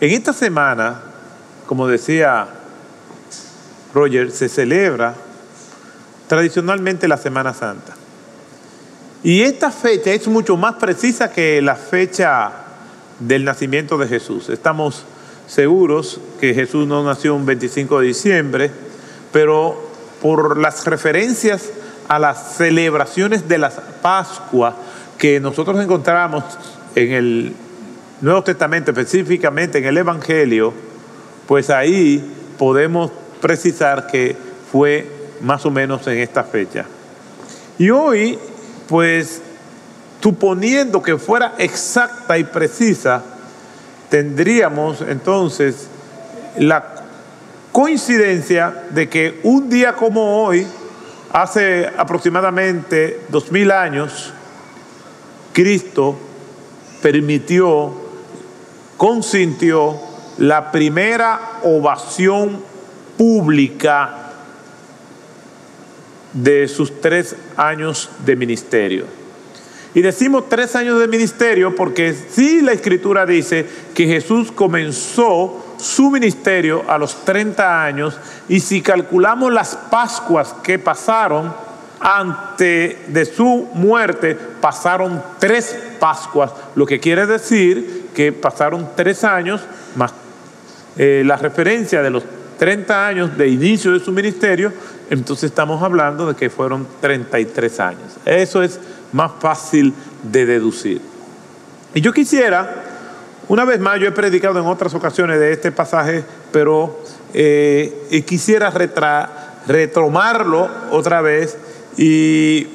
En esta semana, como decía Roger, se celebra tradicionalmente la Semana Santa. Y esta fecha es mucho más precisa que la fecha del nacimiento de Jesús. Estamos seguros que Jesús no nació un 25 de diciembre, pero por las referencias a las celebraciones de la Pascua que nosotros encontramos en el Nuevo Testamento, específicamente en el Evangelio, pues ahí podemos precisar que fue más o menos en esta fecha. Y hoy pues suponiendo que fuera exacta y precisa, tendríamos entonces la coincidencia de que un día como hoy, hace aproximadamente dos mil años, Cristo permitió, consintió la primera ovación pública de sus tres años de ministerio. Y decimos tres años de ministerio porque sí la escritura dice que Jesús comenzó su ministerio a los 30 años y si calculamos las Pascuas que pasaron antes de su muerte, pasaron tres Pascuas, lo que quiere decir que pasaron tres años más eh, la referencia de los 30 años de inicio de su ministerio, entonces estamos hablando de que fueron 33 años. Eso es más fácil de deducir. Y yo quisiera, una vez más, yo he predicado en otras ocasiones de este pasaje, pero eh, quisiera retomarlo otra vez y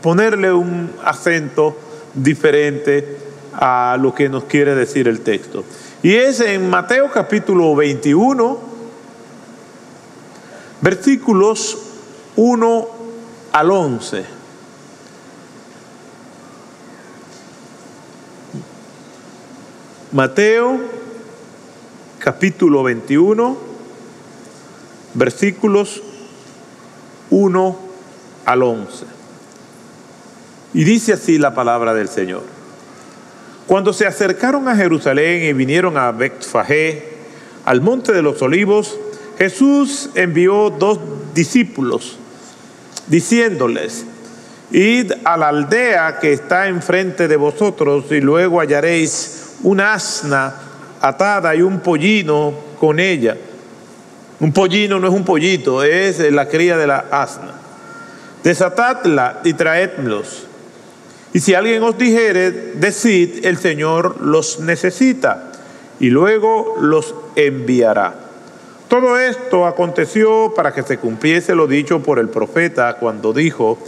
ponerle un acento diferente a lo que nos quiere decir el texto. Y es en Mateo capítulo 21, Versículos 1 al 11. Mateo capítulo 21, versículos 1 al 11. Y dice así la palabra del Señor. Cuando se acercaron a Jerusalén y vinieron a Betfagé, al monte de los olivos, Jesús envió dos discípulos diciéndoles, id a la aldea que está enfrente de vosotros y luego hallaréis una asna atada y un pollino con ella. Un pollino no es un pollito, es la cría de la asna. Desatadla y traedlos. Y si alguien os dijere, decid, el Señor los necesita y luego los enviará. Todo esto aconteció para que se cumpliese lo dicho por el profeta cuando dijo,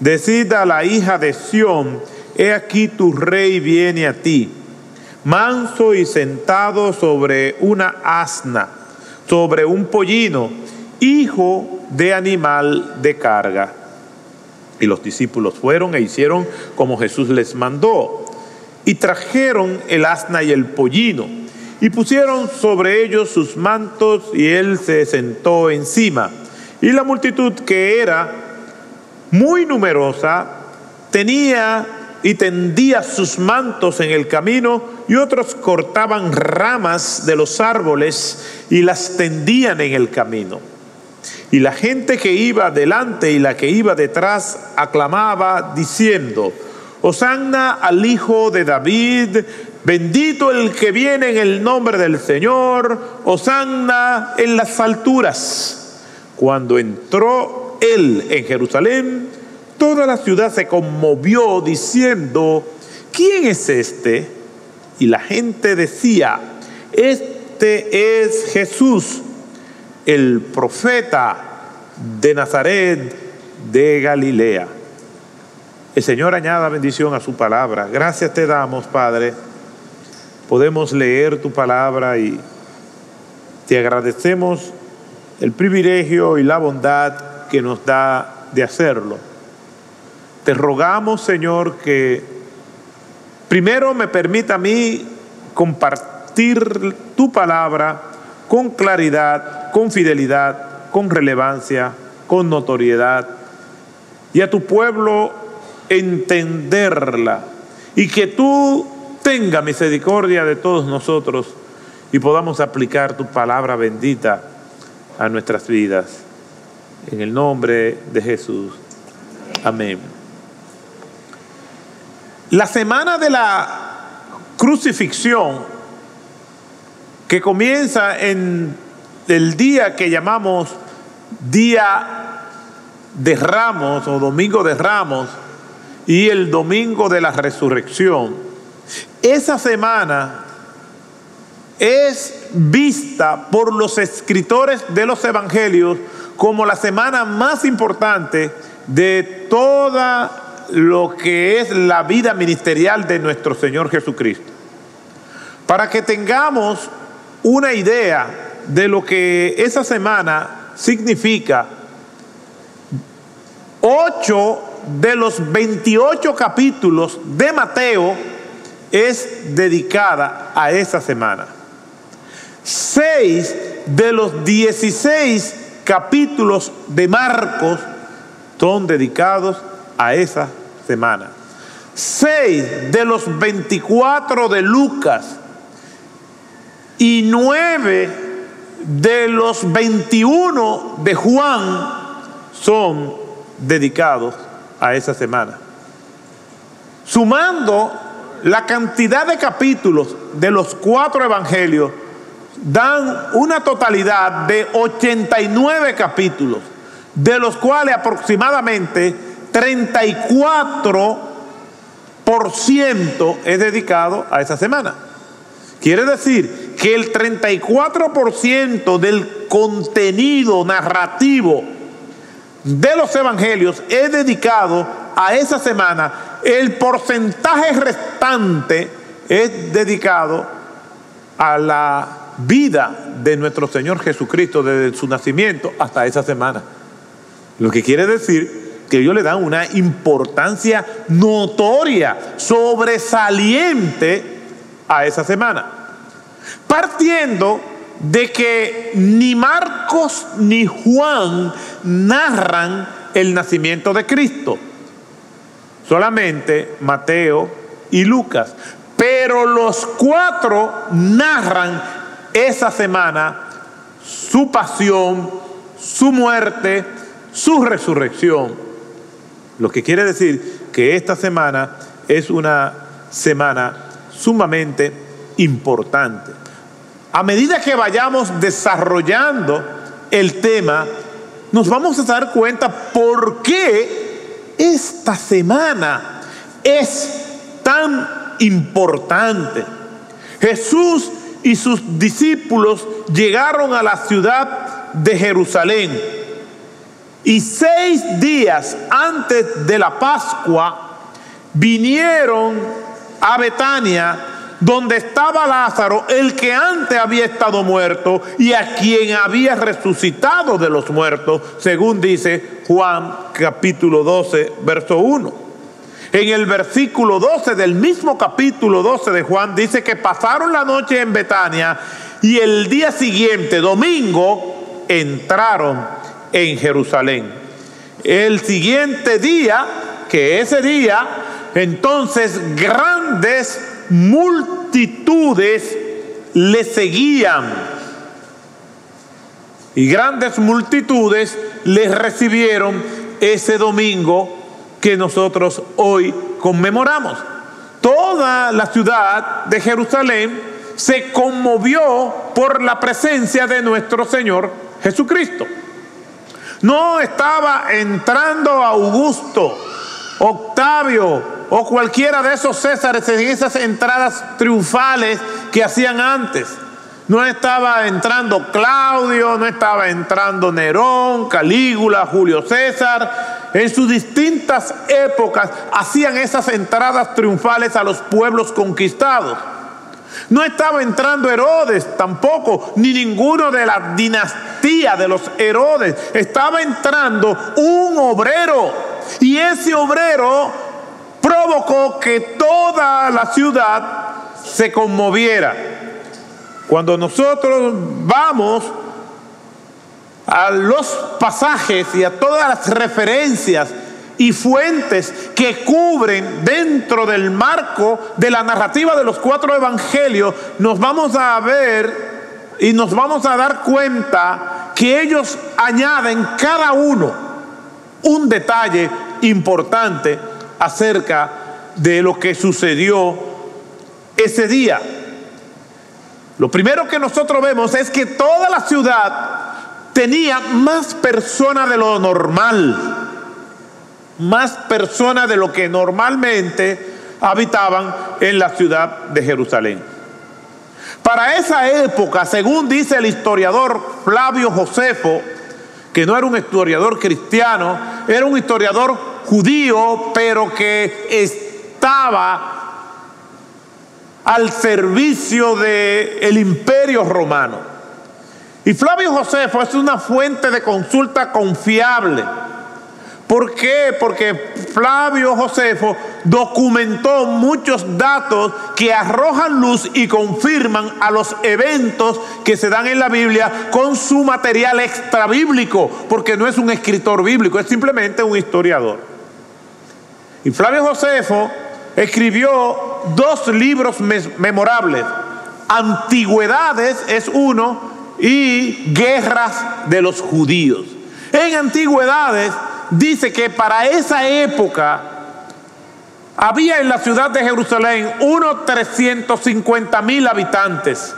decid a la hija de Sión, he aquí tu rey viene a ti, manso y sentado sobre una asna, sobre un pollino, hijo de animal de carga. Y los discípulos fueron e hicieron como Jesús les mandó, y trajeron el asna y el pollino y pusieron sobre ellos sus mantos y él se sentó encima. Y la multitud que era muy numerosa tenía y tendía sus mantos en el camino y otros cortaban ramas de los árboles y las tendían en el camino. Y la gente que iba delante y la que iba detrás aclamaba diciendo, Hosanna al Hijo de David, Bendito el que viene en el nombre del Señor, Osanna en las alturas. Cuando entró él en Jerusalén, toda la ciudad se conmovió diciendo, ¿quién es este? Y la gente decía, este es Jesús, el profeta de Nazaret de Galilea. El Señor añada bendición a su palabra. Gracias te damos, Padre podemos leer tu palabra y te agradecemos el privilegio y la bondad que nos da de hacerlo. Te rogamos, Señor, que primero me permita a mí compartir tu palabra con claridad, con fidelidad, con relevancia, con notoriedad, y a tu pueblo entenderla, y que tú tenga misericordia de todos nosotros y podamos aplicar tu palabra bendita a nuestras vidas. En el nombre de Jesús. Amén. La semana de la crucifixión, que comienza en el día que llamamos Día de Ramos o Domingo de Ramos y el Domingo de la Resurrección, esa semana es vista por los escritores de los evangelios como la semana más importante de toda lo que es la vida ministerial de nuestro Señor Jesucristo. Para que tengamos una idea de lo que esa semana significa, ocho de los 28 capítulos de Mateo es dedicada a esa semana. Seis de los 16 capítulos de Marcos son dedicados a esa semana. Seis de los 24 de Lucas y nueve de los 21 de Juan son dedicados a esa semana. Sumando la cantidad de capítulos de los cuatro evangelios, dan una totalidad de 89 capítulos, de los cuales aproximadamente 34% es dedicado a esa semana. Quiere decir que el 34% del contenido narrativo de los evangelios es dedicado a esa semana. El porcentaje restante es dedicado a la vida de nuestro Señor Jesucristo desde su nacimiento hasta esa semana. Lo que quiere decir que ellos le dan una importancia notoria, sobresaliente a esa semana. Partiendo de que ni Marcos ni Juan narran el nacimiento de Cristo, solamente Mateo y Lucas. Pero los cuatro narran esa semana su pasión, su muerte, su resurrección. Lo que quiere decir que esta semana es una semana sumamente importante. A medida que vayamos desarrollando el tema, nos vamos a dar cuenta por qué esta semana es tan importante. Jesús y sus discípulos llegaron a la ciudad de Jerusalén y seis días antes de la Pascua vinieron a Betania, donde estaba Lázaro, el que antes había estado muerto y a quien había resucitado de los muertos, según dice Juan capítulo 12, verso 1. En el versículo 12 del mismo capítulo 12 de Juan dice que pasaron la noche en Betania y el día siguiente, domingo, entraron en Jerusalén. El siguiente día, que ese día, entonces grandes multitudes le seguían. Y grandes multitudes le recibieron ese domingo que nosotros hoy conmemoramos. Toda la ciudad de Jerusalén se conmovió por la presencia de nuestro Señor Jesucristo. No estaba entrando Augusto, Octavio o cualquiera de esos Césares en esas entradas triunfales que hacían antes. No estaba entrando Claudio, no estaba entrando Nerón, Calígula, Julio César. En sus distintas épocas hacían esas entradas triunfales a los pueblos conquistados. No estaba entrando Herodes tampoco, ni ninguno de la dinastía de los Herodes. Estaba entrando un obrero. Y ese obrero provocó que toda la ciudad se conmoviera. Cuando nosotros vamos a los pasajes y a todas las referencias y fuentes que cubren dentro del marco de la narrativa de los cuatro evangelios, nos vamos a ver y nos vamos a dar cuenta que ellos añaden cada uno un detalle importante acerca de lo que sucedió ese día. Lo primero que nosotros vemos es que toda la ciudad tenía más personas de lo normal más personas de lo que normalmente habitaban en la ciudad de Jerusalén. Para esa época, según dice el historiador Flavio Josefo, que no era un historiador cristiano, era un historiador judío, pero que estaba al servicio del imperio romano. Y Flavio Josefo es una fuente de consulta confiable ¿Por qué? Porque Flavio Josefo documentó muchos datos que arrojan luz y confirman a los eventos que se dan en la Biblia con su material extra bíblico, porque no es un escritor bíblico, es simplemente un historiador. Y Flavio Josefo escribió dos libros memorables. Antigüedades es uno y Guerras de los Judíos. En Antigüedades dice que para esa época había en la ciudad de Jerusalén unos 350 mil habitantes.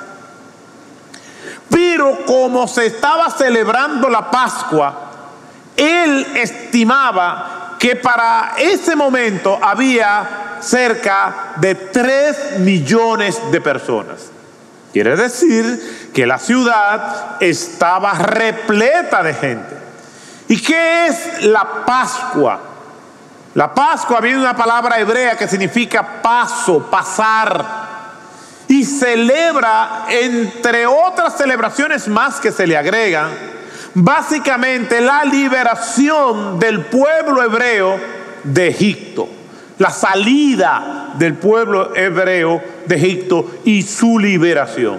Pero como se estaba celebrando la Pascua, él estimaba que para ese momento había cerca de 3 millones de personas. Quiere decir que la ciudad estaba repleta de gente. ¿Y qué es la Pascua? La Pascua viene de una palabra hebrea que significa paso, pasar. Y celebra, entre otras celebraciones más que se le agregan, básicamente la liberación del pueblo hebreo de Egipto. La salida del pueblo hebreo de Egipto y su liberación.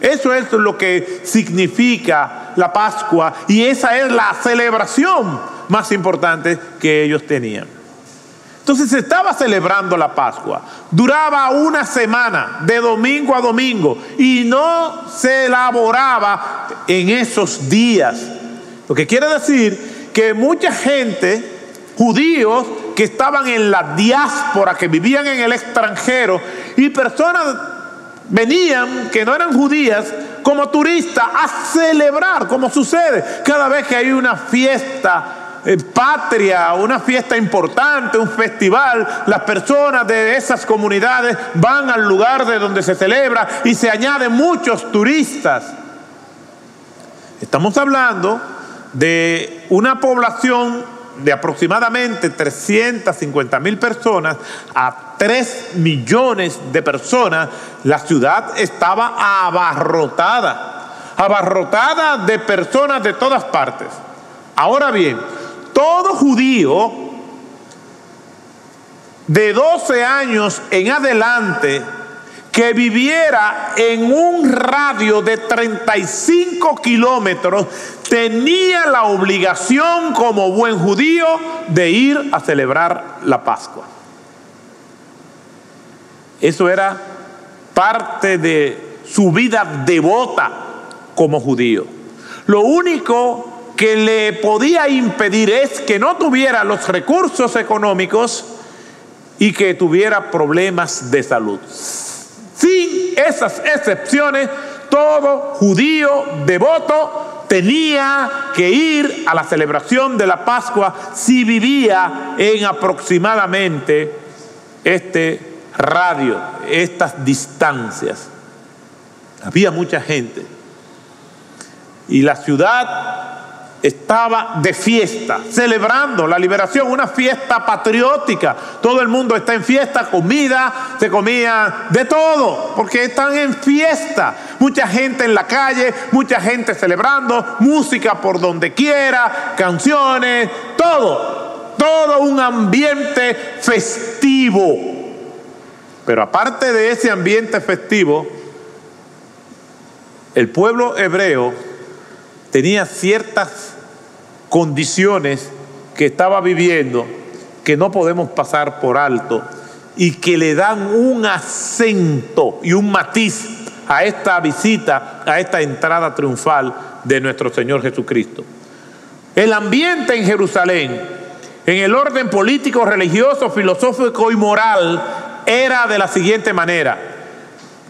Eso es lo que significa la Pascua y esa es la celebración más importante que ellos tenían. Entonces se estaba celebrando la Pascua. Duraba una semana, de domingo a domingo, y no se elaboraba en esos días. Lo que quiere decir que mucha gente, judíos, que estaban en la diáspora, que vivían en el extranjero, y personas venían que no eran judías como turistas a celebrar, como sucede cada vez que hay una fiesta eh, patria, una fiesta importante, un festival, las personas de esas comunidades van al lugar de donde se celebra y se añaden muchos turistas. Estamos hablando de una población de aproximadamente 350 mil personas a 3 millones de personas, la ciudad estaba abarrotada, abarrotada de personas de todas partes. Ahora bien, todo judío de 12 años en adelante que viviera en un radio de 35 kilómetros tenía la obligación como buen judío de ir a celebrar la Pascua. Eso era parte de su vida devota como judío. Lo único que le podía impedir es que no tuviera los recursos económicos y que tuviera problemas de salud. Sin esas excepciones, todo judío devoto tenía que ir a la celebración de la Pascua si vivía en aproximadamente este radio, estas distancias. Había mucha gente. Y la ciudad estaba de fiesta, celebrando la liberación, una fiesta patriótica. Todo el mundo está en fiesta, comida, se comía de todo, porque están en fiesta. Mucha gente en la calle, mucha gente celebrando, música por donde quiera, canciones, todo, todo un ambiente festivo. Pero aparte de ese ambiente festivo, el pueblo hebreo tenía ciertas condiciones que estaba viviendo que no podemos pasar por alto y que le dan un acento y un matiz a esta visita, a esta entrada triunfal de nuestro Señor Jesucristo. El ambiente en Jerusalén, en el orden político, religioso, filosófico y moral, era de la siguiente manera.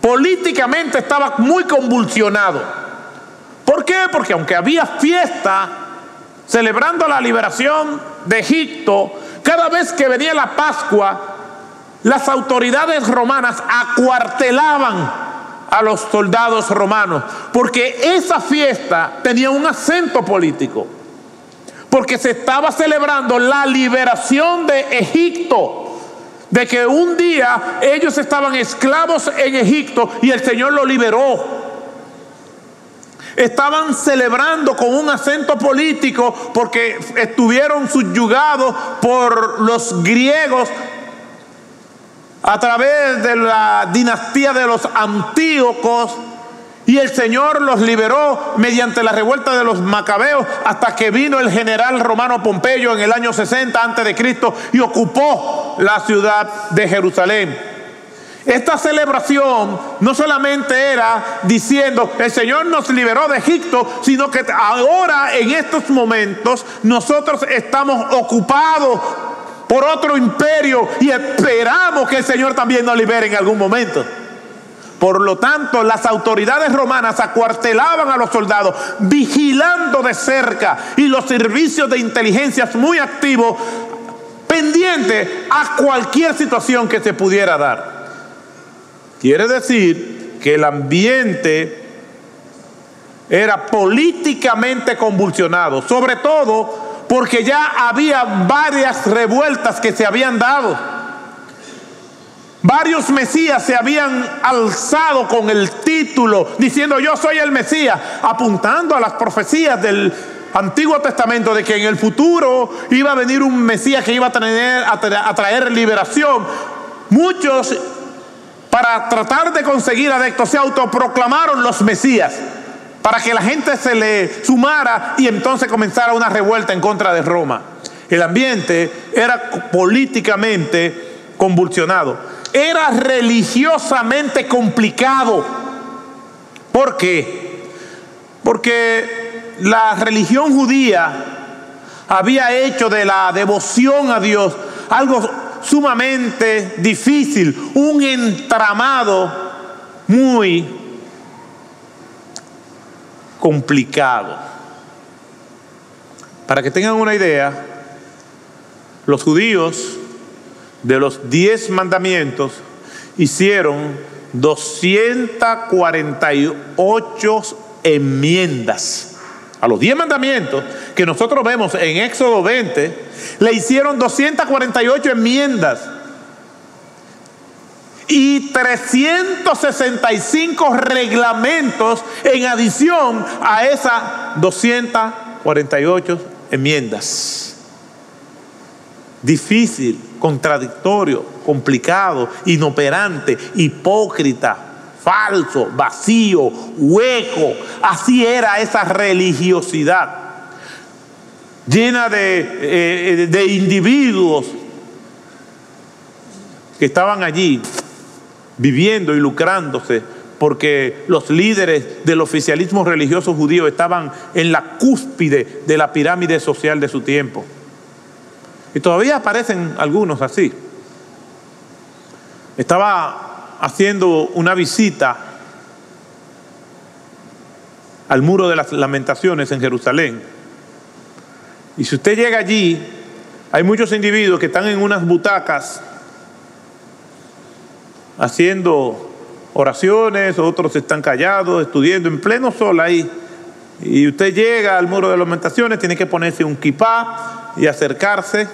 Políticamente estaba muy convulsionado. ¿Por qué? Porque aunque había fiesta celebrando la liberación de Egipto, cada vez que venía la Pascua, las autoridades romanas acuartelaban a los soldados romanos, porque esa fiesta tenía un acento político, porque se estaba celebrando la liberación de Egipto, de que un día ellos estaban esclavos en Egipto y el Señor lo liberó. Estaban celebrando con un acento político porque estuvieron subyugados por los griegos a través de la dinastía de los Antíocos y el Señor los liberó mediante la revuelta de los macabeos hasta que vino el general romano Pompeyo en el año 60 antes de Cristo y ocupó la ciudad de Jerusalén. Esta celebración no solamente era diciendo, el Señor nos liberó de Egipto, sino que ahora en estos momentos nosotros estamos ocupados por otro imperio y esperamos que el Señor también nos libere en algún momento. Por lo tanto, las autoridades romanas acuartelaban a los soldados, vigilando de cerca y los servicios de inteligencia muy activos, pendientes a cualquier situación que se pudiera dar. Quiere decir que el ambiente era políticamente convulsionado, sobre todo porque ya había varias revueltas que se habían dado. Varios Mesías se habían alzado con el título diciendo yo soy el Mesías, apuntando a las profecías del Antiguo Testamento de que en el futuro iba a venir un Mesías que iba a traer, a traer liberación. Muchos para tratar de conseguir adeptos, se autoproclamaron los Mesías, para que la gente se le sumara y entonces comenzara una revuelta en contra de Roma. El ambiente era políticamente convulsionado, era religiosamente complicado. ¿Por qué? Porque la religión judía había hecho de la devoción a Dios algo sumamente difícil, un entramado muy complicado. Para que tengan una idea, los judíos de los diez mandamientos hicieron 248 enmiendas a los diez mandamientos que nosotros vemos en Éxodo 20, le hicieron 248 enmiendas y 365 reglamentos en adición a esas 248 enmiendas. Difícil, contradictorio, complicado, inoperante, hipócrita, falso, vacío, hueco. Así era esa religiosidad llena de, eh, de individuos que estaban allí viviendo y lucrándose porque los líderes del oficialismo religioso judío estaban en la cúspide de la pirámide social de su tiempo. Y todavía aparecen algunos así. Estaba haciendo una visita al muro de las lamentaciones en Jerusalén y si usted llega allí, hay muchos individuos que están en unas butacas haciendo oraciones, otros están callados, estudiando en pleno sol ahí. Y usted llega al muro de lamentaciones, tiene que ponerse un kipá y acercarse.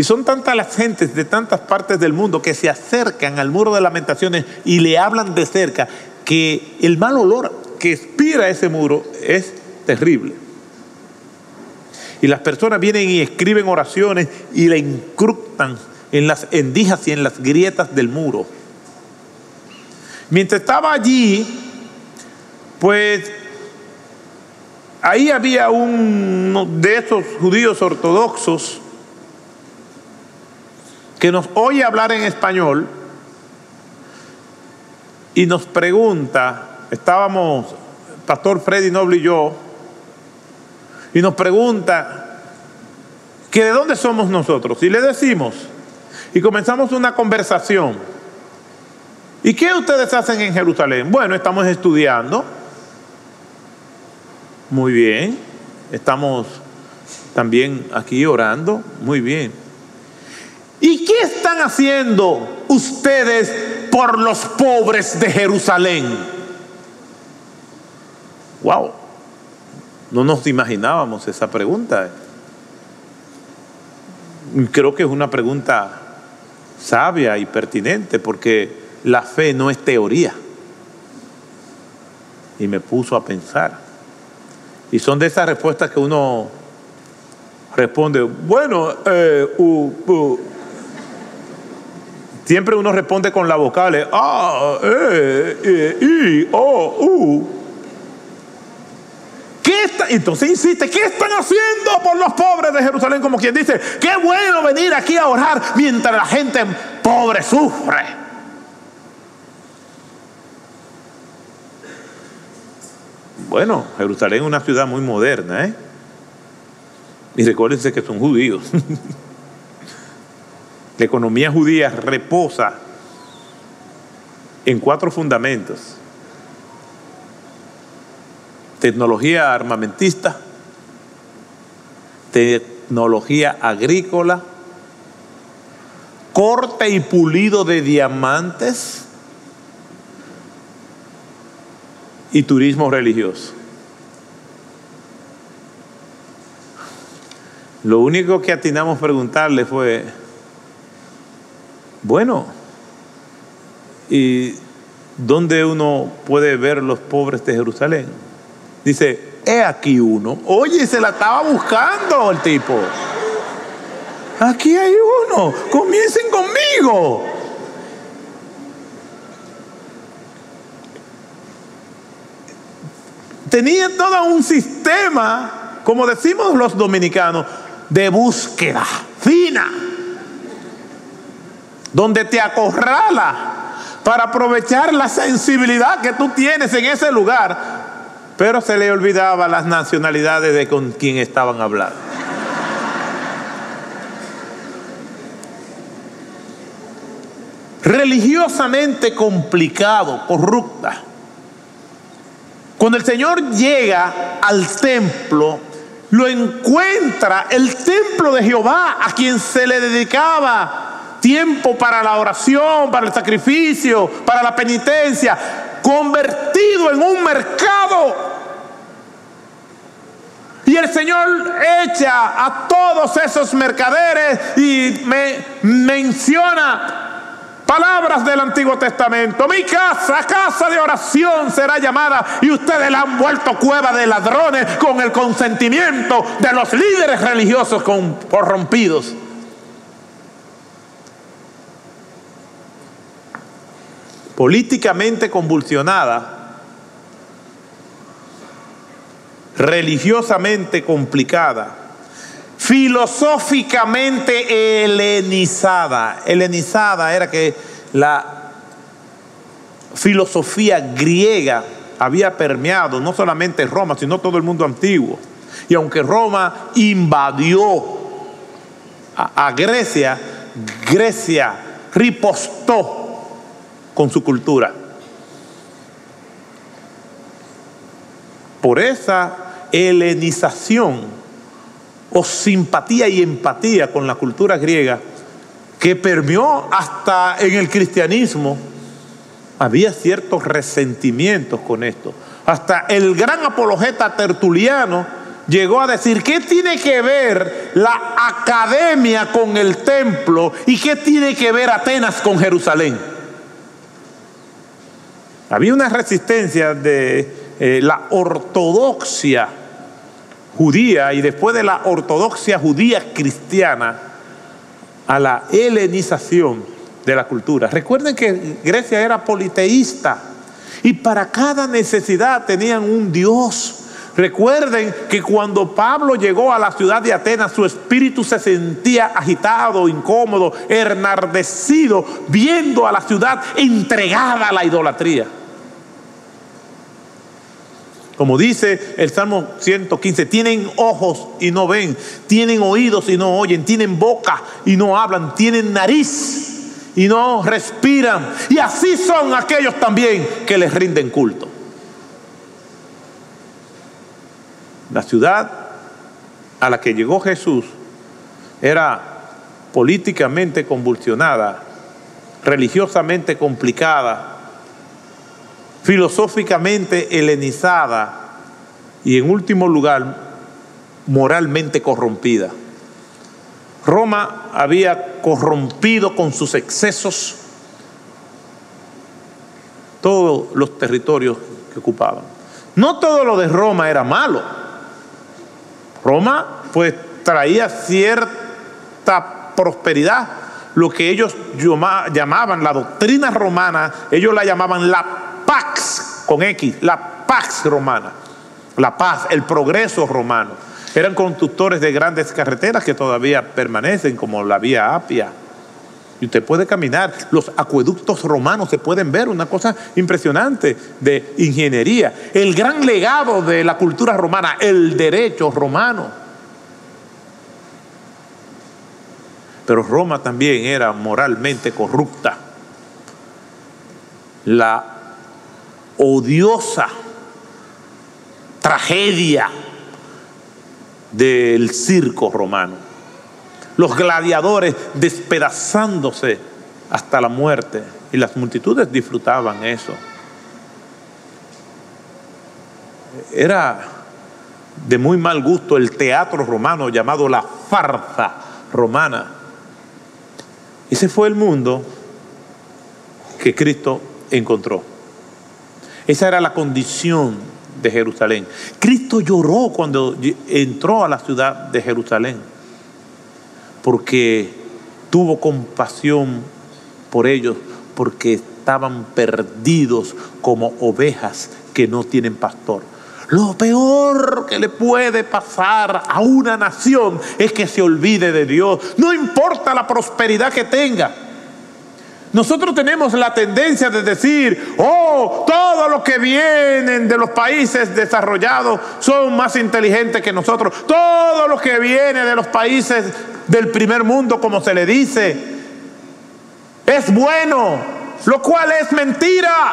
Y son tantas las gentes de tantas partes del mundo que se acercan al muro de lamentaciones y le hablan de cerca que el mal olor que expira ese muro es terrible. Y las personas vienen y escriben oraciones y la incrustan en las endijas y en las grietas del muro. Mientras estaba allí, pues ahí había uno de esos judíos ortodoxos que nos oye hablar en español y nos pregunta, estábamos, Pastor Freddy Noble y yo, y nos pregunta que de dónde somos nosotros. Y le decimos, y comenzamos una conversación. ¿Y qué ustedes hacen en Jerusalén? Bueno, estamos estudiando. Muy bien. Estamos también aquí orando. Muy bien. ¿Y qué están haciendo ustedes por los pobres de Jerusalén? Wow. No nos imaginábamos esa pregunta. Creo que es una pregunta sabia y pertinente porque la fe no es teoría. Y me puso a pensar. Y son de esas respuestas que uno responde, bueno, eh, siempre uno responde con la vocal, ah, eh, eh, y, oh, uh. ¿Qué está? Entonces insiste, ¿qué están haciendo por los pobres de Jerusalén? Como quien dice, qué bueno venir aquí a orar mientras la gente pobre sufre. Bueno, Jerusalén es una ciudad muy moderna, ¿eh? Y recuérdense que son judíos. La economía judía reposa en cuatro fundamentos. Tecnología armamentista, tecnología agrícola, corte y pulido de diamantes y turismo religioso. Lo único que atinamos a preguntarle fue, bueno, ¿y dónde uno puede ver los pobres de Jerusalén? Dice, he aquí uno. Oye, se la estaba buscando el tipo. Aquí hay uno. Comiencen conmigo. Tenía todo un sistema, como decimos los dominicanos, de búsqueda fina, donde te acorrala para aprovechar la sensibilidad que tú tienes en ese lugar, pero se le olvidaba las nacionalidades de con quien estaban hablando. Religiosamente complicado, corrupta. Cuando el Señor llega al templo, lo encuentra el templo de Jehová, a quien se le dedicaba tiempo para la oración, para el sacrificio, para la penitencia, convertido en un mercado. Y el Señor echa a todos esos mercaderes y me menciona Palabras del Antiguo Testamento. Mi casa, casa de oración será llamada y ustedes la han vuelto cueva de ladrones con el consentimiento de los líderes religiosos corrompidos. Políticamente convulsionada, religiosamente complicada, filosóficamente helenizada. Helenizada era que la filosofía griega había permeado no solamente Roma, sino todo el mundo antiguo. Y aunque Roma invadió a, Grecia, Grecia ripostó con su cultura. Por esa helenización o simpatía y empatía con la cultura griega que permeó hasta en el cristianismo, había ciertos resentimientos con esto. Hasta el gran apologeta tertuliano llegó a decir, ¿qué tiene que ver la academia con el templo y qué tiene que ver Atenas con Jerusalén? Había una resistencia de eh, la ortodoxia judía y después de la ortodoxia judía cristiana a la helenización de la cultura. Recuerden que Grecia era politeísta y para cada necesidad tenían un dios. Recuerden que cuando Pablo llegó a la ciudad de Atenas, su espíritu se sentía agitado, incómodo, enardecido, viendo a la ciudad entregada a la idolatría. Como dice el Salmo 115, tienen ojos y no ven, tienen oídos y no oyen, tienen boca y no hablan, tienen nariz y no respiran. Y así son aquellos también que les rinden culto. La ciudad a la que llegó Jesús era políticamente convulsionada, religiosamente complicada, filosóficamente helenizada y en último lugar moralmente corrompida. Roma había corrompido con sus excesos todos los territorios que ocupaban. No todo lo de Roma era malo. Roma pues traía cierta prosperidad, lo que ellos llamaban la doctrina romana, ellos la llamaban la pax con X, la pax romana, la paz, el progreso romano. Eran constructores de grandes carreteras que todavía permanecen, como la vía Apia. Y usted puede caminar, los acueductos romanos se pueden ver, una cosa impresionante de ingeniería. El gran legado de la cultura romana, el derecho romano. Pero Roma también era moralmente corrupta. La odiosa tragedia del circo romano los gladiadores despedazándose hasta la muerte. Y las multitudes disfrutaban eso. Era de muy mal gusto el teatro romano llamado la farsa romana. Ese fue el mundo que Cristo encontró. Esa era la condición de Jerusalén. Cristo lloró cuando entró a la ciudad de Jerusalén porque tuvo compasión por ellos, porque estaban perdidos como ovejas que no tienen pastor. Lo peor que le puede pasar a una nación es que se olvide de Dios. No importa la prosperidad que tenga. Nosotros tenemos la tendencia de decir, oh, todos los que vienen de los países desarrollados son más inteligentes que nosotros. Todos los que vienen de los países del primer mundo, como se le dice, es bueno, lo cual es mentira.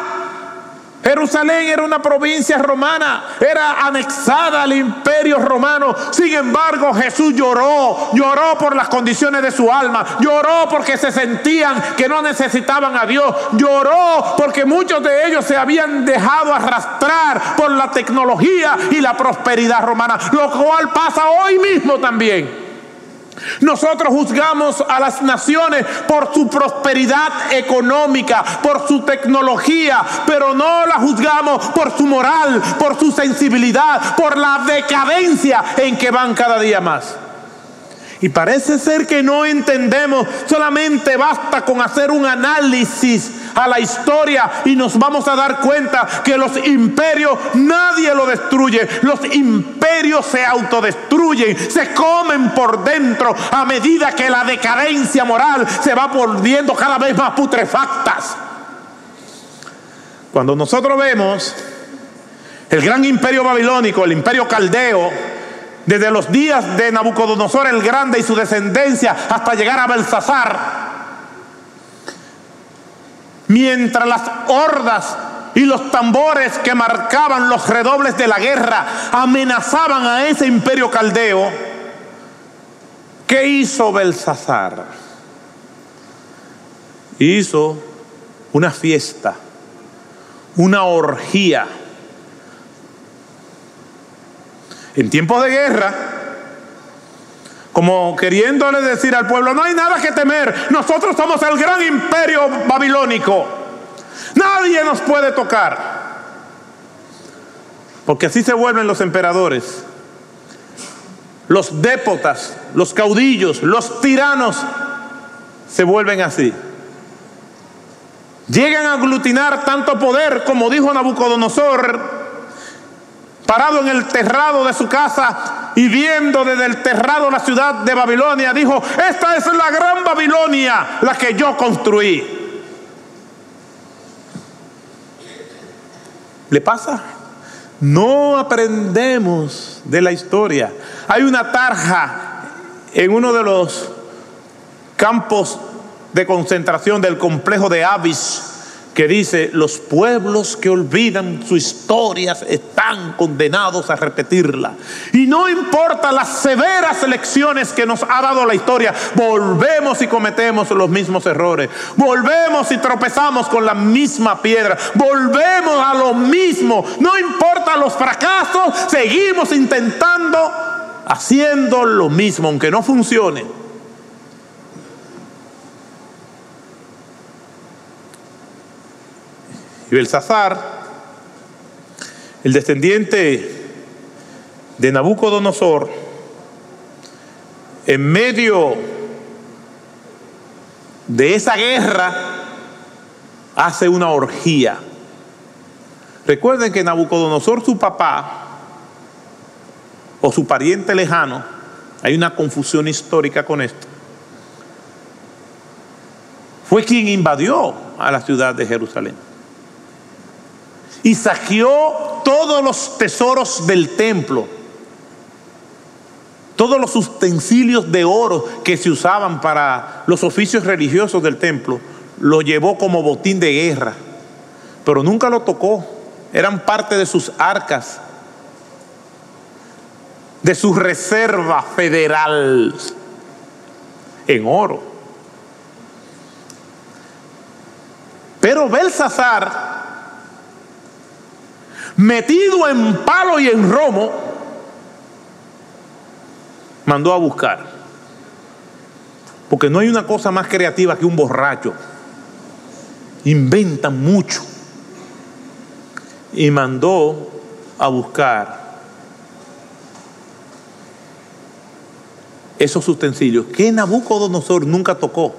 Jerusalén era una provincia romana, era anexada al imperio romano. Sin embargo, Jesús lloró, lloró por las condiciones de su alma, lloró porque se sentían que no necesitaban a Dios, lloró porque muchos de ellos se habían dejado arrastrar por la tecnología y la prosperidad romana, lo cual pasa hoy mismo también. Nosotros juzgamos a las naciones por su prosperidad económica, por su tecnología, pero no la juzgamos por su moral, por su sensibilidad, por la decadencia en que van cada día más. Y parece ser que no entendemos, solamente basta con hacer un análisis a la historia y nos vamos a dar cuenta que los imperios nadie lo destruye, los imperios se autodestruyen, se comen por dentro a medida que la decadencia moral se va volviendo cada vez más putrefactas. Cuando nosotros vemos el gran imperio babilónico, el imperio caldeo, desde los días de Nabucodonosor el Grande y su descendencia hasta llegar a Belsasar, mientras las hordas y los tambores que marcaban los redobles de la guerra amenazaban a ese imperio caldeo, ¿qué hizo Belsasar? Hizo una fiesta, una orgía en tiempos de guerra, como queriéndole decir al pueblo, no hay nada que temer, nosotros somos el gran imperio babilónico, nadie nos puede tocar. Porque así se vuelven los emperadores, los dépotas, los caudillos, los tiranos, se vuelven así. Llegan a aglutinar tanto poder como dijo Nabucodonosor, parado en el terrado de su casa y viendo desde el terrado la ciudad de Babilonia, dijo, esta es la gran Babilonia, la que yo construí. ¿Le pasa? No aprendemos de la historia. Hay una tarja en uno de los campos de concentración del complejo de Avis que dice, los pueblos que olvidan su historia están condenados a repetirla. Y no importa las severas lecciones que nos ha dado la historia, volvemos y cometemos los mismos errores, volvemos y tropezamos con la misma piedra, volvemos a lo mismo, no importa los fracasos, seguimos intentando haciendo lo mismo, aunque no funcione. Y Belsasar, el descendiente de Nabucodonosor, en medio de esa guerra, hace una orgía. Recuerden que Nabucodonosor, su papá, o su pariente lejano, hay una confusión histórica con esto, fue quien invadió a la ciudad de Jerusalén y saqueó todos los tesoros del templo, todos los utensilios de oro que se usaban para los oficios religiosos del templo, lo llevó como botín de guerra, pero nunca lo tocó, eran parte de sus arcas, de su reserva federal en oro. Pero Belsasar metido en palo y en romo, mandó a buscar. Porque no hay una cosa más creativa que un borracho. Inventan mucho. Y mandó a buscar esos utensilios que Nabucodonosor nunca tocó,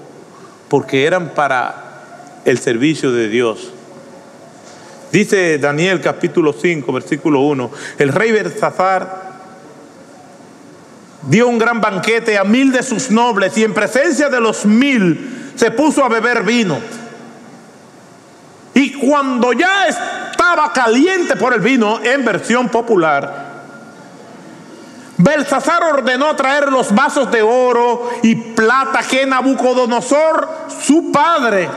porque eran para el servicio de Dios. Dice Daniel capítulo 5, versículo 1, el rey Bersazar dio un gran banquete a mil de sus nobles y en presencia de los mil se puso a beber vino. Y cuando ya estaba caliente por el vino, en versión popular, Belsasar ordenó traer los vasos de oro y plata que Nabucodonosor, su padre,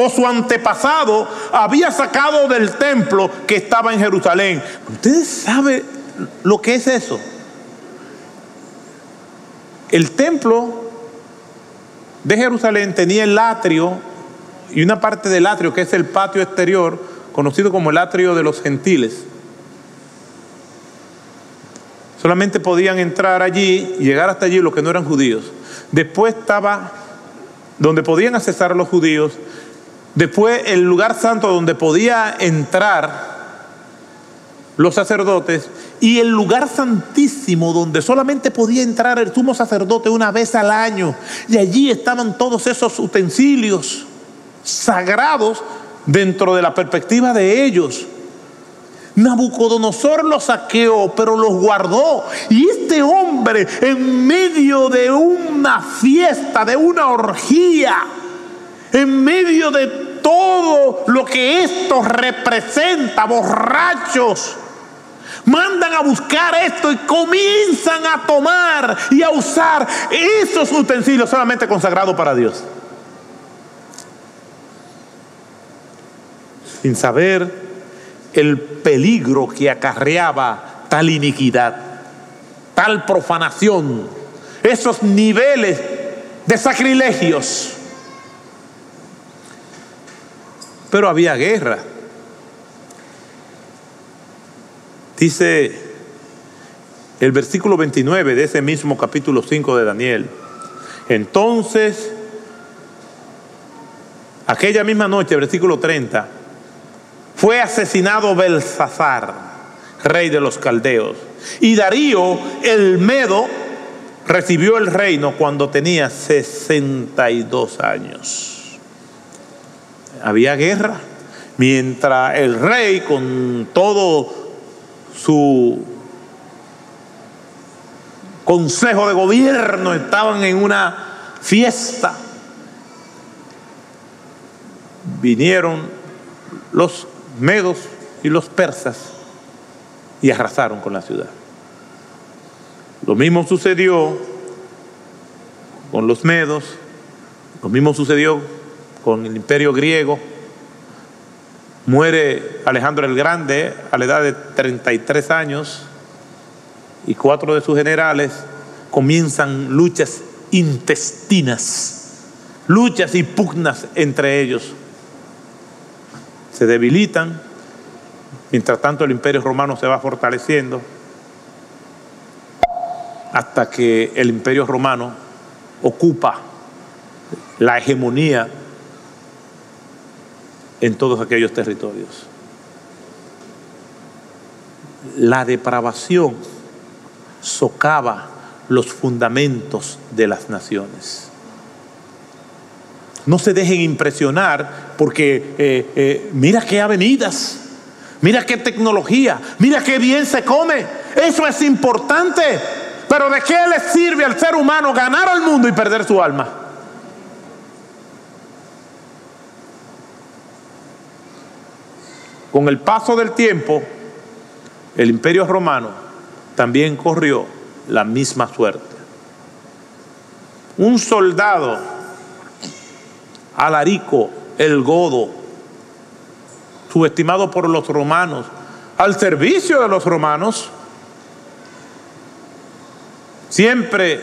o su antepasado había sacado del templo que estaba en Jerusalén. ¿Ustedes saben lo que es eso? El templo de Jerusalén tenía el atrio y una parte del atrio que es el patio exterior, conocido como el atrio de los gentiles. Solamente podían entrar allí y llegar hasta allí los que no eran judíos. Después estaba donde podían accesar a los judíos Después el lugar santo donde podía entrar los sacerdotes y el lugar santísimo donde solamente podía entrar el sumo sacerdote una vez al año. Y allí estaban todos esos utensilios sagrados dentro de la perspectiva de ellos. Nabucodonosor los saqueó, pero los guardó. Y este hombre, en medio de una fiesta, de una orgía, en medio de todo lo que esto representa, borrachos. Mandan a buscar esto y comienzan a tomar y a usar esos utensilios solamente consagrados para Dios. Sin saber el peligro que acarreaba tal iniquidad, tal profanación, esos niveles de sacrilegios. Pero había guerra. Dice el versículo 29 de ese mismo capítulo 5 de Daniel. Entonces, aquella misma noche, versículo 30, fue asesinado Belsasar, rey de los caldeos. Y Darío, el Medo, recibió el reino cuando tenía 62 años había guerra. Mientras el rey con todo su consejo de gobierno estaban en una fiesta. Vinieron los medos y los persas y arrasaron con la ciudad. Lo mismo sucedió con los medos, lo mismo sucedió con el imperio griego. Muere Alejandro el Grande a la edad de 33 años y cuatro de sus generales comienzan luchas intestinas, luchas y pugnas entre ellos. Se debilitan, mientras tanto el imperio romano se va fortaleciendo, hasta que el imperio romano ocupa la hegemonía en todos aquellos territorios. La depravación socava los fundamentos de las naciones. No se dejen impresionar porque eh, eh, mira qué avenidas, mira qué tecnología, mira qué bien se come. Eso es importante. Pero ¿de qué le sirve al ser humano ganar al mundo y perder su alma? Con el paso del tiempo, el imperio romano también corrió la misma suerte. Un soldado, Alarico, el godo, subestimado por los romanos, al servicio de los romanos, siempre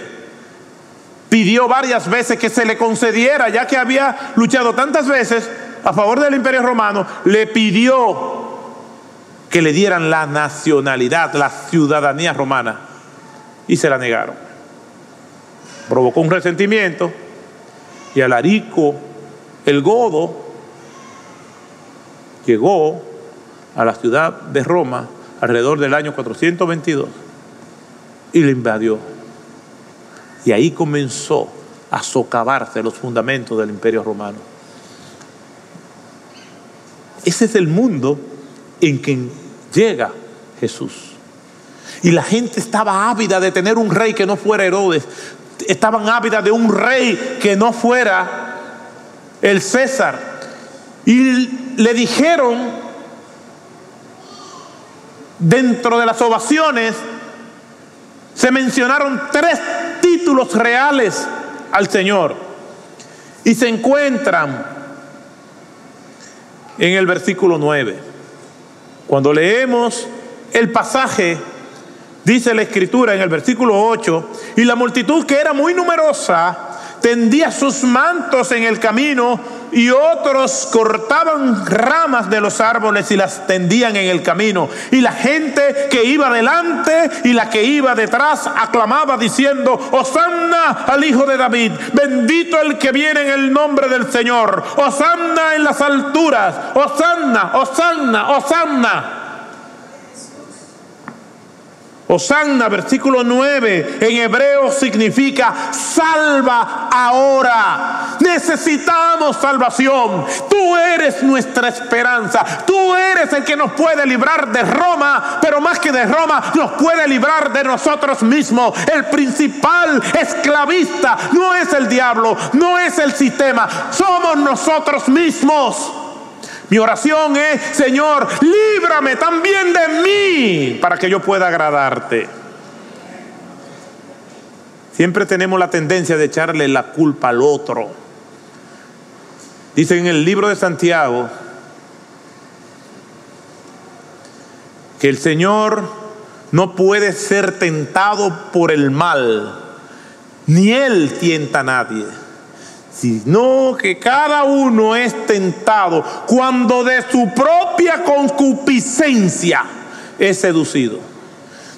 pidió varias veces que se le concediera, ya que había luchado tantas veces a favor del imperio romano, le pidió que le dieran la nacionalidad, la ciudadanía romana, y se la negaron. Provocó un resentimiento y Alarico, el godo, llegó a la ciudad de Roma alrededor del año 422 y le invadió. Y ahí comenzó a socavarse los fundamentos del imperio romano. Ese es el mundo en que llega Jesús. Y la gente estaba ávida de tener un rey que no fuera Herodes. Estaban ávidas de un rey que no fuera el César. Y le dijeron, dentro de las ovaciones, se mencionaron tres títulos reales al Señor. Y se encuentran en el versículo 9. Cuando leemos el pasaje, dice la escritura en el versículo 8, y la multitud que era muy numerosa tendía sus mantos en el camino y otros cortaban ramas de los árboles y las tendían en el camino. Y la gente que iba delante y la que iba detrás aclamaba diciendo, Osanna al Hijo de David, bendito el que viene en el nombre del Señor, Osanna en las alturas, Osanna, Osanna, Osanna. Osanna, versículo 9, en hebreo significa salva ahora. Necesitamos salvación. Tú eres nuestra esperanza. Tú eres el que nos puede librar de Roma, pero más que de Roma, nos puede librar de nosotros mismos. El principal esclavista no es el diablo, no es el sistema, somos nosotros mismos. Mi oración es, Señor, líbrame también de mí para que yo pueda agradarte. Siempre tenemos la tendencia de echarle la culpa al otro. Dice en el libro de Santiago que el Señor no puede ser tentado por el mal, ni Él tienta a nadie sino que cada uno es tentado cuando de su propia concupiscencia es seducido.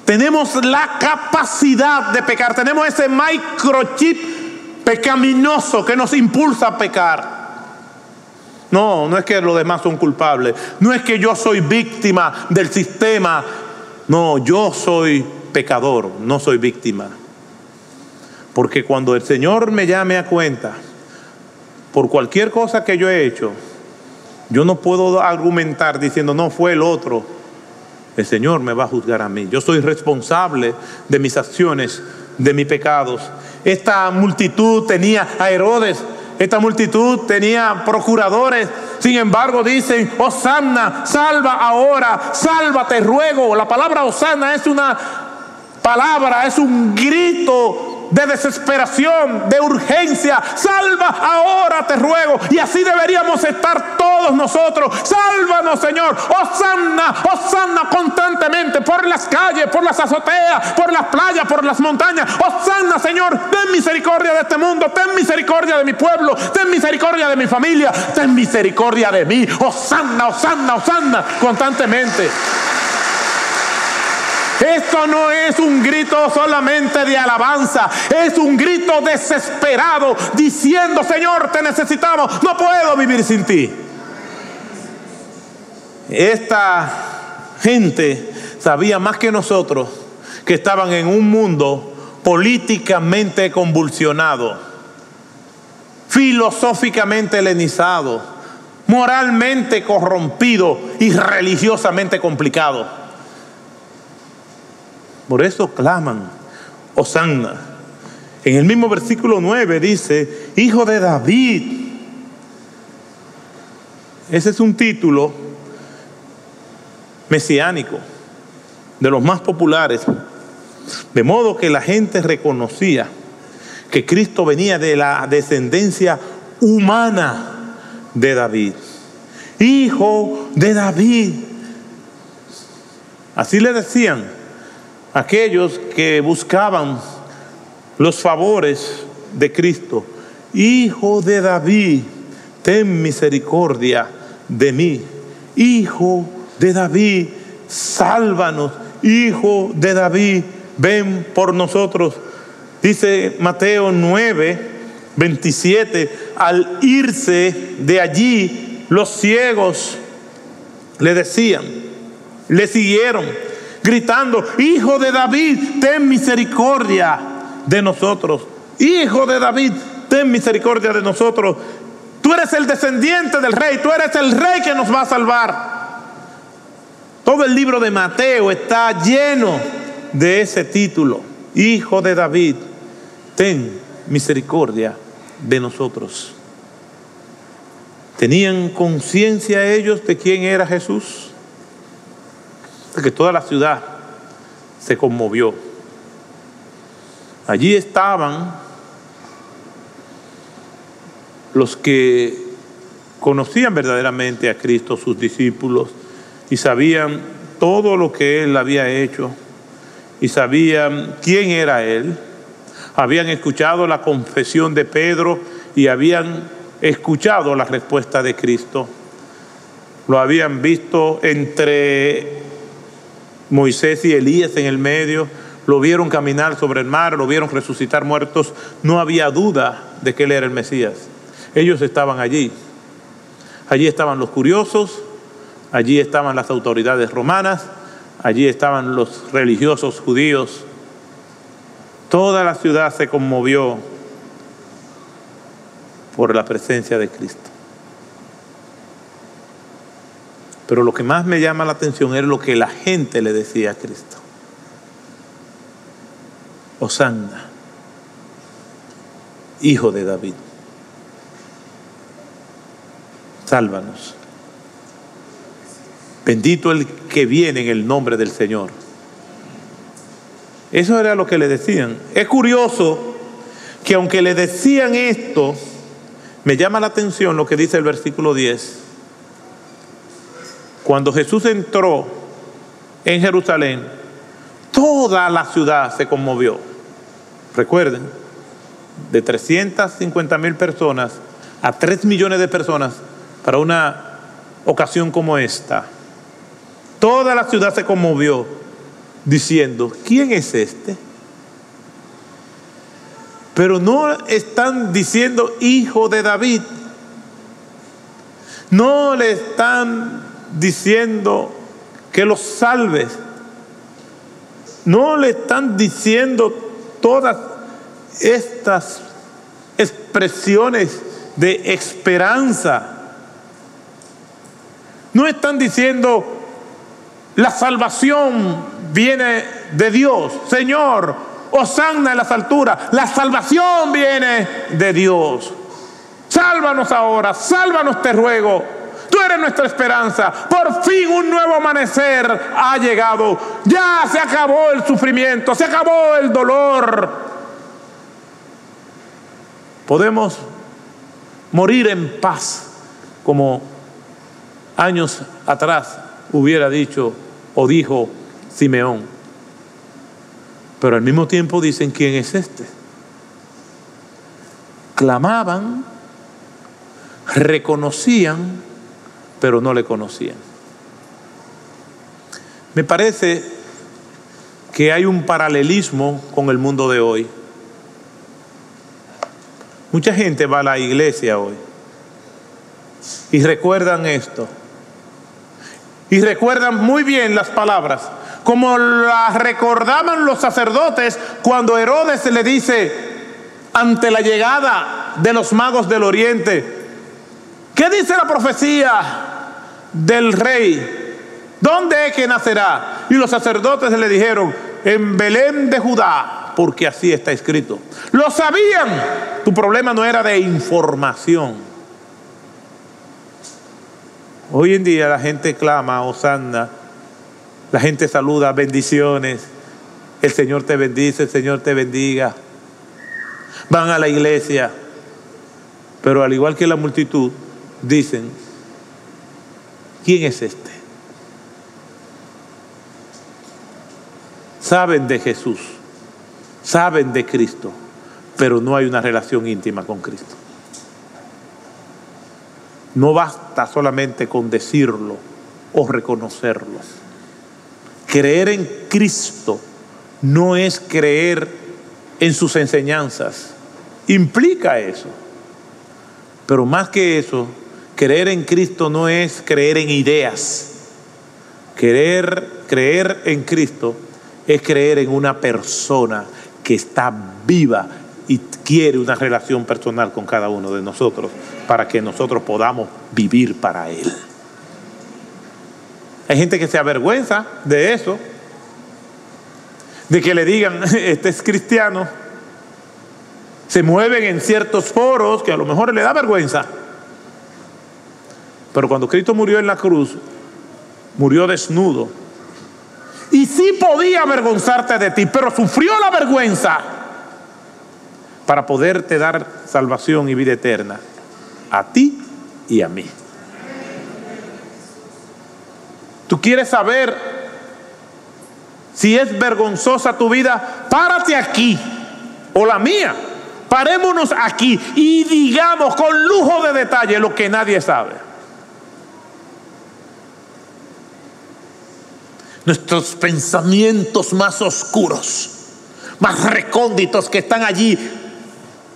Tenemos la capacidad de pecar, tenemos ese microchip pecaminoso que nos impulsa a pecar. No, no es que los demás son culpables, no es que yo soy víctima del sistema, no, yo soy pecador, no soy víctima. Porque cuando el Señor me llame a cuenta, por cualquier cosa que yo he hecho, yo no puedo argumentar diciendo, no fue el otro el Señor me va a juzgar a mí. Yo soy responsable de mis acciones, de mis pecados. Esta multitud tenía a Herodes, esta multitud tenía procuradores. Sin embargo, dicen, Osanna, salva ahora, sálvate, ruego. La palabra Osanna es una palabra, es un grito de desesperación, de urgencia. Salva ahora, te ruego. Y así deberíamos estar todos nosotros. Sálvanos, Señor. Osanna, Osanna constantemente por las calles, por las azoteas, por las playas, por las montañas. Osanna, Señor, ten misericordia de este mundo. Ten misericordia de mi pueblo. Ten misericordia de mi familia. Ten misericordia de mí. Osanna, Osanna, Osanna constantemente. Esto no es un grito solamente de alabanza, es un grito desesperado diciendo, Señor, te necesitamos, no puedo vivir sin ti. Esta gente sabía más que nosotros que estaban en un mundo políticamente convulsionado, filosóficamente helenizado, moralmente corrompido y religiosamente complicado. Por eso claman, Osanna. En el mismo versículo 9 dice, Hijo de David. Ese es un título mesiánico, de los más populares. De modo que la gente reconocía que Cristo venía de la descendencia humana de David. Hijo de David. Así le decían aquellos que buscaban los favores de Cristo. Hijo de David, ten misericordia de mí. Hijo de David, sálvanos. Hijo de David, ven por nosotros. Dice Mateo 9, 27, al irse de allí, los ciegos le decían, le siguieron gritando, Hijo de David, ten misericordia de nosotros. Hijo de David, ten misericordia de nosotros. Tú eres el descendiente del rey, tú eres el rey que nos va a salvar. Todo el libro de Mateo está lleno de ese título. Hijo de David, ten misericordia de nosotros. ¿Tenían conciencia ellos de quién era Jesús? Que toda la ciudad se conmovió. Allí estaban los que conocían verdaderamente a Cristo, sus discípulos, y sabían todo lo que Él había hecho, y sabían quién era Él. Habían escuchado la confesión de Pedro y habían escuchado la respuesta de Cristo. Lo habían visto entre Moisés y Elías en el medio, lo vieron caminar sobre el mar, lo vieron resucitar muertos, no había duda de que él era el Mesías. Ellos estaban allí. Allí estaban los curiosos, allí estaban las autoridades romanas, allí estaban los religiosos judíos. Toda la ciudad se conmovió por la presencia de Cristo. Pero lo que más me llama la atención es lo que la gente le decía a Cristo. Osana, hijo de David, sálvanos. Bendito el que viene en el nombre del Señor. Eso era lo que le decían. Es curioso que aunque le decían esto, me llama la atención lo que dice el versículo 10 cuando Jesús entró en Jerusalén, toda la ciudad se conmovió. Recuerden, de 350 mil personas a 3 millones de personas para una ocasión como esta. Toda la ciudad se conmovió diciendo, ¿quién es este? Pero no están diciendo hijo de David. No le están diciendo que los salves. No le están diciendo todas estas expresiones de esperanza. No están diciendo La salvación viene de Dios. Señor, Osanna en las alturas. La salvación viene de Dios. Sálvanos ahora, sálvanos te ruego. Tú nuestra esperanza. Por fin un nuevo amanecer ha llegado. Ya se acabó el sufrimiento, se acabó el dolor. Podemos morir en paz, como años atrás hubiera dicho o dijo Simeón. Pero al mismo tiempo dicen, ¿quién es este? Clamaban, reconocían, pero no le conocían. Me parece que hay un paralelismo con el mundo de hoy. Mucha gente va a la iglesia hoy y recuerdan esto. Y recuerdan muy bien las palabras, como las recordaban los sacerdotes cuando Herodes le dice ante la llegada de los magos del oriente, ¿qué dice la profecía del rey? ¿Dónde es que nacerá? Y los sacerdotes le dijeron, en Belén de Judá, porque así está escrito. Lo sabían. Tu problema no era de información. Hoy en día la gente clama, Osana, la gente saluda, bendiciones, el Señor te bendice, el Señor te bendiga. Van a la iglesia, pero al igual que la multitud, dicen, ¿quién es este? Saben de Jesús, saben de Cristo, pero no hay una relación íntima con Cristo. No basta solamente con decirlo o reconocerlo. Creer en Cristo no es creer en sus enseñanzas. Implica eso. Pero más que eso, creer en Cristo no es creer en ideas. Creer, creer en Cristo es creer en una persona que está viva y quiere una relación personal con cada uno de nosotros para que nosotros podamos vivir para Él. Hay gente que se avergüenza de eso, de que le digan, este es cristiano. Se mueven en ciertos foros que a lo mejor le da vergüenza. Pero cuando Cristo murió en la cruz, murió desnudo. Y sí podía avergonzarte de ti, pero sufrió la vergüenza para poderte dar salvación y vida eterna a ti y a mí. Tú quieres saber si es vergonzosa tu vida, párate aquí o la mía. Parémonos aquí y digamos con lujo de detalle lo que nadie sabe. Nuestros pensamientos más oscuros, más recónditos que están allí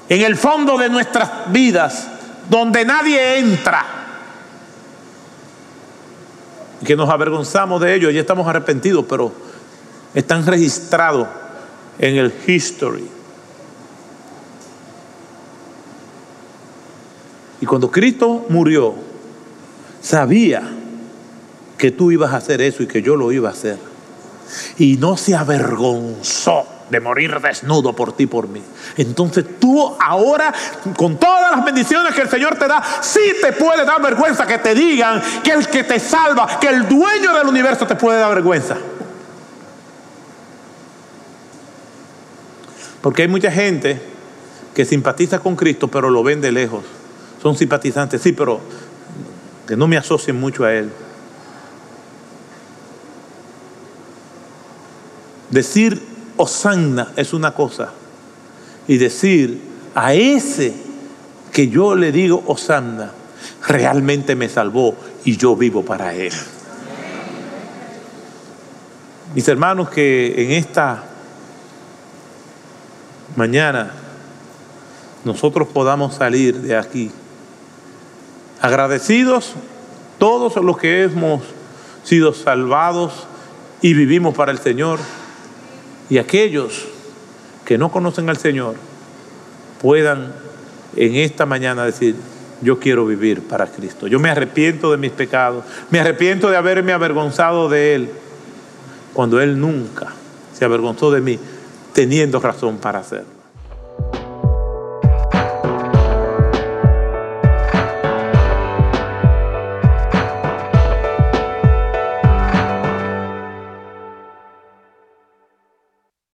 en el fondo de nuestras vidas, donde nadie entra. Que nos avergonzamos de ellos, ya estamos arrepentidos, pero están registrados en el history. Y cuando Cristo murió, sabía que tú ibas a hacer eso y que yo lo iba a hacer. Y no se avergonzó de morir desnudo por ti, por mí. Entonces tú ahora, con todas las bendiciones que el Señor te da, sí te puede dar vergüenza que te digan que el que te salva, que el dueño del universo te puede dar vergüenza. Porque hay mucha gente que simpatiza con Cristo, pero lo ven de lejos. Son simpatizantes, sí, pero que no me asocien mucho a Él. Decir Osanna es una cosa. Y decir a ese que yo le digo Osanna, realmente me salvó y yo vivo para él. Mis hermanos, que en esta mañana nosotros podamos salir de aquí agradecidos todos los que hemos sido salvados y vivimos para el Señor y aquellos que no conocen al Señor puedan en esta mañana decir, yo quiero vivir para Cristo. Yo me arrepiento de mis pecados, me arrepiento de haberme avergonzado de Él cuando Él nunca se avergonzó de mí, teniendo razón para hacerlo.